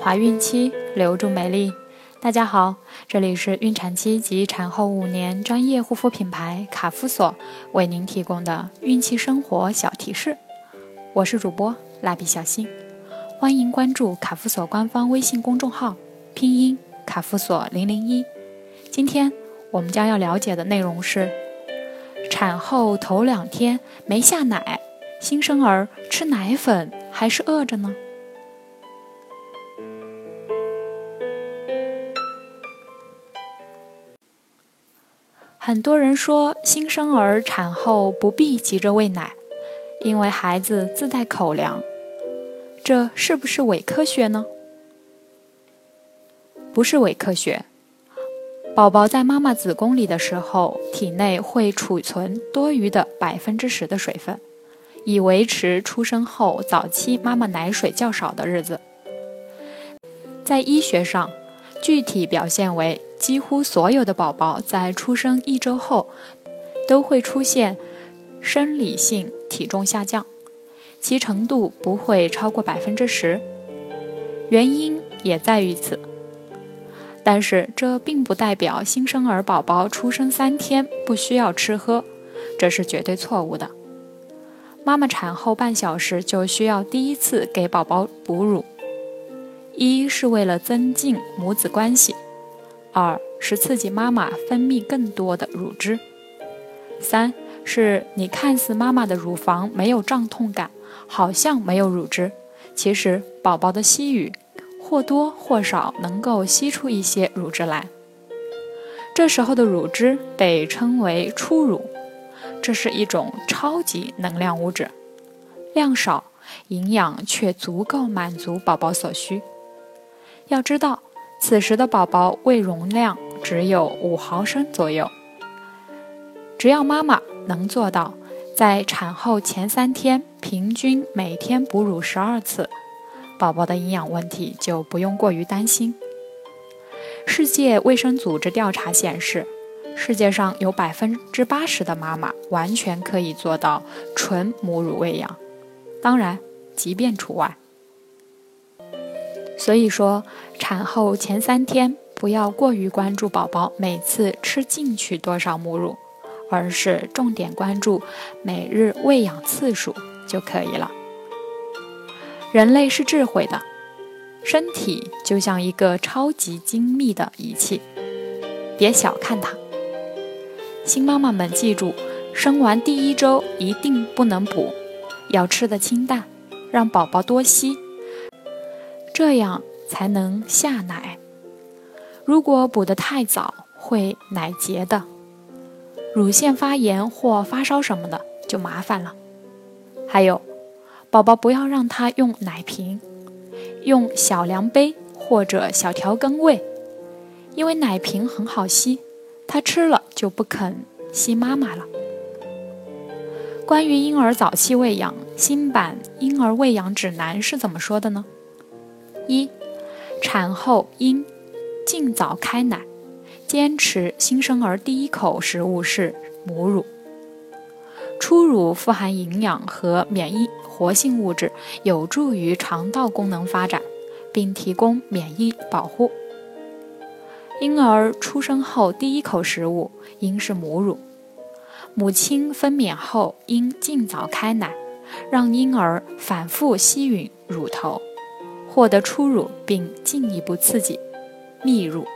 怀孕期留住美丽。大家好，这里是孕产期及产后五年专业护肤品牌卡夫索为您提供的孕期生活小提示。我是主播蜡笔小新，欢迎关注卡夫索官方微信公众号，拼音卡夫索零零一。今天我们将要了解的内容是：产后头两天没下奶，新生儿吃奶粉还是饿着呢？很多人说，新生儿产后不必急着喂奶，因为孩子自带口粮。这是不是伪科学呢？不是伪科学。宝宝在妈妈子宫里的时候，体内会储存多余的百分之十的水分，以维持出生后早期妈妈奶水较少的日子。在医学上，具体表现为。几乎所有的宝宝在出生一周后都会出现生理性体重下降，其程度不会超过百分之十，原因也在于此。但是这并不代表新生儿宝宝出生三天不需要吃喝，这是绝对错误的。妈妈产后半小时就需要第一次给宝宝哺乳，一是为了增进母子关系。二是刺激妈妈分泌更多的乳汁，三是你看似妈妈的乳房没有胀痛感，好像没有乳汁，其实宝宝的吸吮或多或少能够吸出一些乳汁来。这时候的乳汁被称为初乳，这是一种超级能量物质，量少，营养却足够满足宝宝所需。要知道。此时的宝宝胃容量只有五毫升左右，只要妈妈能做到在产后前三天平均每天哺乳十二次，宝宝的营养问题就不用过于担心。世界卫生组织调查显示，世界上有百分之八十的妈妈完全可以做到纯母乳喂养，当然，即便除外。所以说，产后前三天不要过于关注宝宝每次吃进去多少母乳，而是重点关注每日喂养次数就可以了。人类是智慧的，身体就像一个超级精密的仪器，别小看它。新妈妈们记住，生完第一周一定不能补，要吃的清淡，让宝宝多吸。这样才能下奶。如果补得太早，会奶结的，乳腺发炎或发烧什么的就麻烦了。还有，宝宝不要让他用奶瓶，用小量杯或者小调羹喂，因为奶瓶很好吸，他吃了就不肯吸妈妈了。关于婴儿早期喂养，新版婴儿喂养指南是怎么说的呢？一，产后应尽早开奶，坚持新生儿第一口食物是母乳。初乳富含营养和免疫活性物质，有助于肠道功能发展，并提供免疫保护。婴儿出生后第一口食物应是母乳，母亲分娩后应尽早开奶，让婴儿反复吸吮乳头。获得初乳，并进一步刺激泌乳，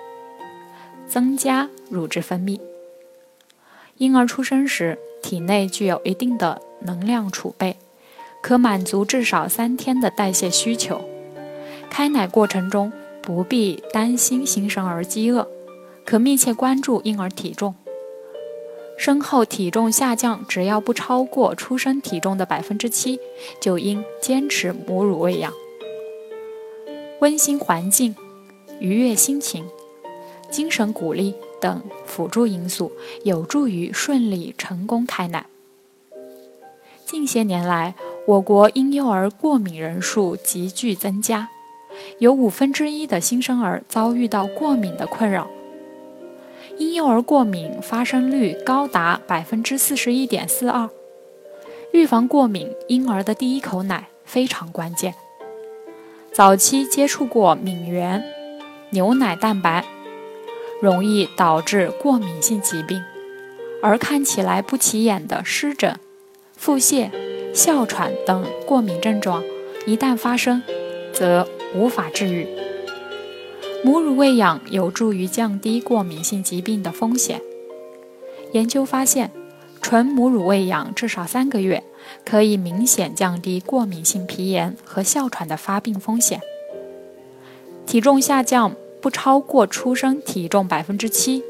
增加乳汁分泌。婴儿出生时，体内具有一定的能量储备，可满足至少三天的代谢需求。开奶过程中不必担心新生儿饥饿，可密切关注婴儿体重。生后体重下降，只要不超过出生体重的百分之七，就应坚持母乳喂养。温馨环境、愉悦心情、精神鼓励等辅助因素，有助于顺利成功开奶。近些年来，我国婴幼儿过敏人数急剧增加，有五分之一的新生儿遭遇到过敏的困扰。婴幼儿过敏发生率高达百分之四十一点四二，预防过敏，婴儿的第一口奶非常关键。早期接触过敏原、牛奶蛋白，容易导致过敏性疾病，而看起来不起眼的湿疹、腹泻、哮喘等过敏症状，一旦发生，则无法治愈。母乳喂养有助于降低过敏性疾病的风险。研究发现，纯母乳喂养至少三个月。可以明显降低过敏性皮炎和哮喘的发病风险。体重下降不超过出生体重百分之七，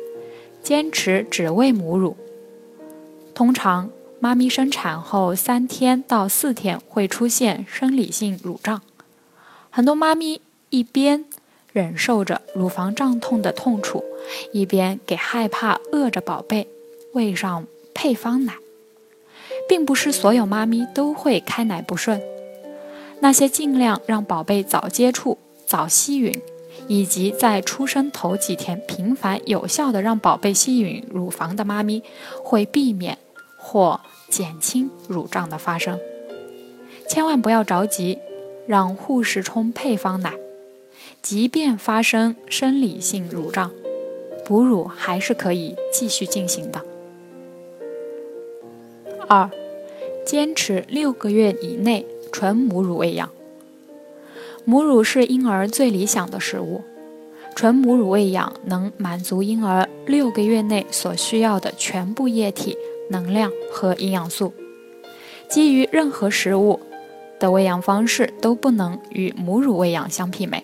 坚持只喂母乳。通常，妈咪生产后三天到四天会出现生理性乳胀，很多妈咪一边忍受着乳房胀痛的痛楚，一边给害怕饿着宝贝喂上配方奶。并不是所有妈咪都会开奶不顺，那些尽量让宝贝早接触、早吸吮，以及在出生头几天频繁有效的让宝贝吸吮乳房的妈咪，会避免或减轻乳胀的发生。千万不要着急，让护士冲配方奶，即便发生生理性乳胀，哺乳还是可以继续进行的。二，坚持六个月以内纯母乳喂养。母乳是婴儿最理想的食物，纯母乳喂养能满足婴儿六个月内所需要的全部液体、能量和营养素。基于任何食物的喂养方式都不能与母乳喂养相媲美，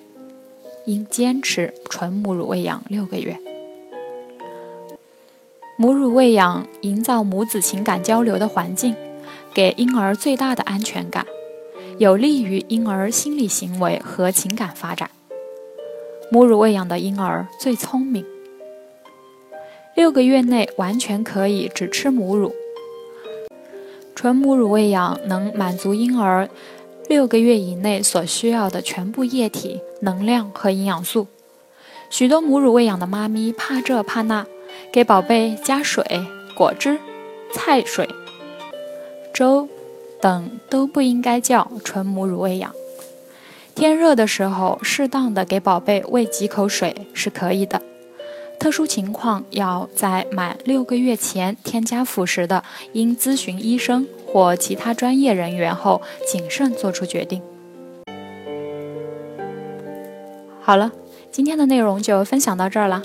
应坚持纯母乳喂养六个月。母乳喂养营造母子情感交流的环境，给婴儿最大的安全感，有利于婴儿心理行为和情感发展。母乳喂养的婴儿最聪明，六个月内完全可以只吃母乳。纯母乳喂养能满足婴儿六个月以内所需要的全部液体、能量和营养素。许多母乳喂养的妈咪怕这怕那。给宝贝加水、果汁、菜水、粥等都不应该叫纯母乳喂养。天热的时候，适当的给宝贝喂几口水是可以的。特殊情况要在满六个月前添加辅食的，应咨询医生或其他专业人员后谨慎做出决定。好了，今天的内容就分享到这儿了。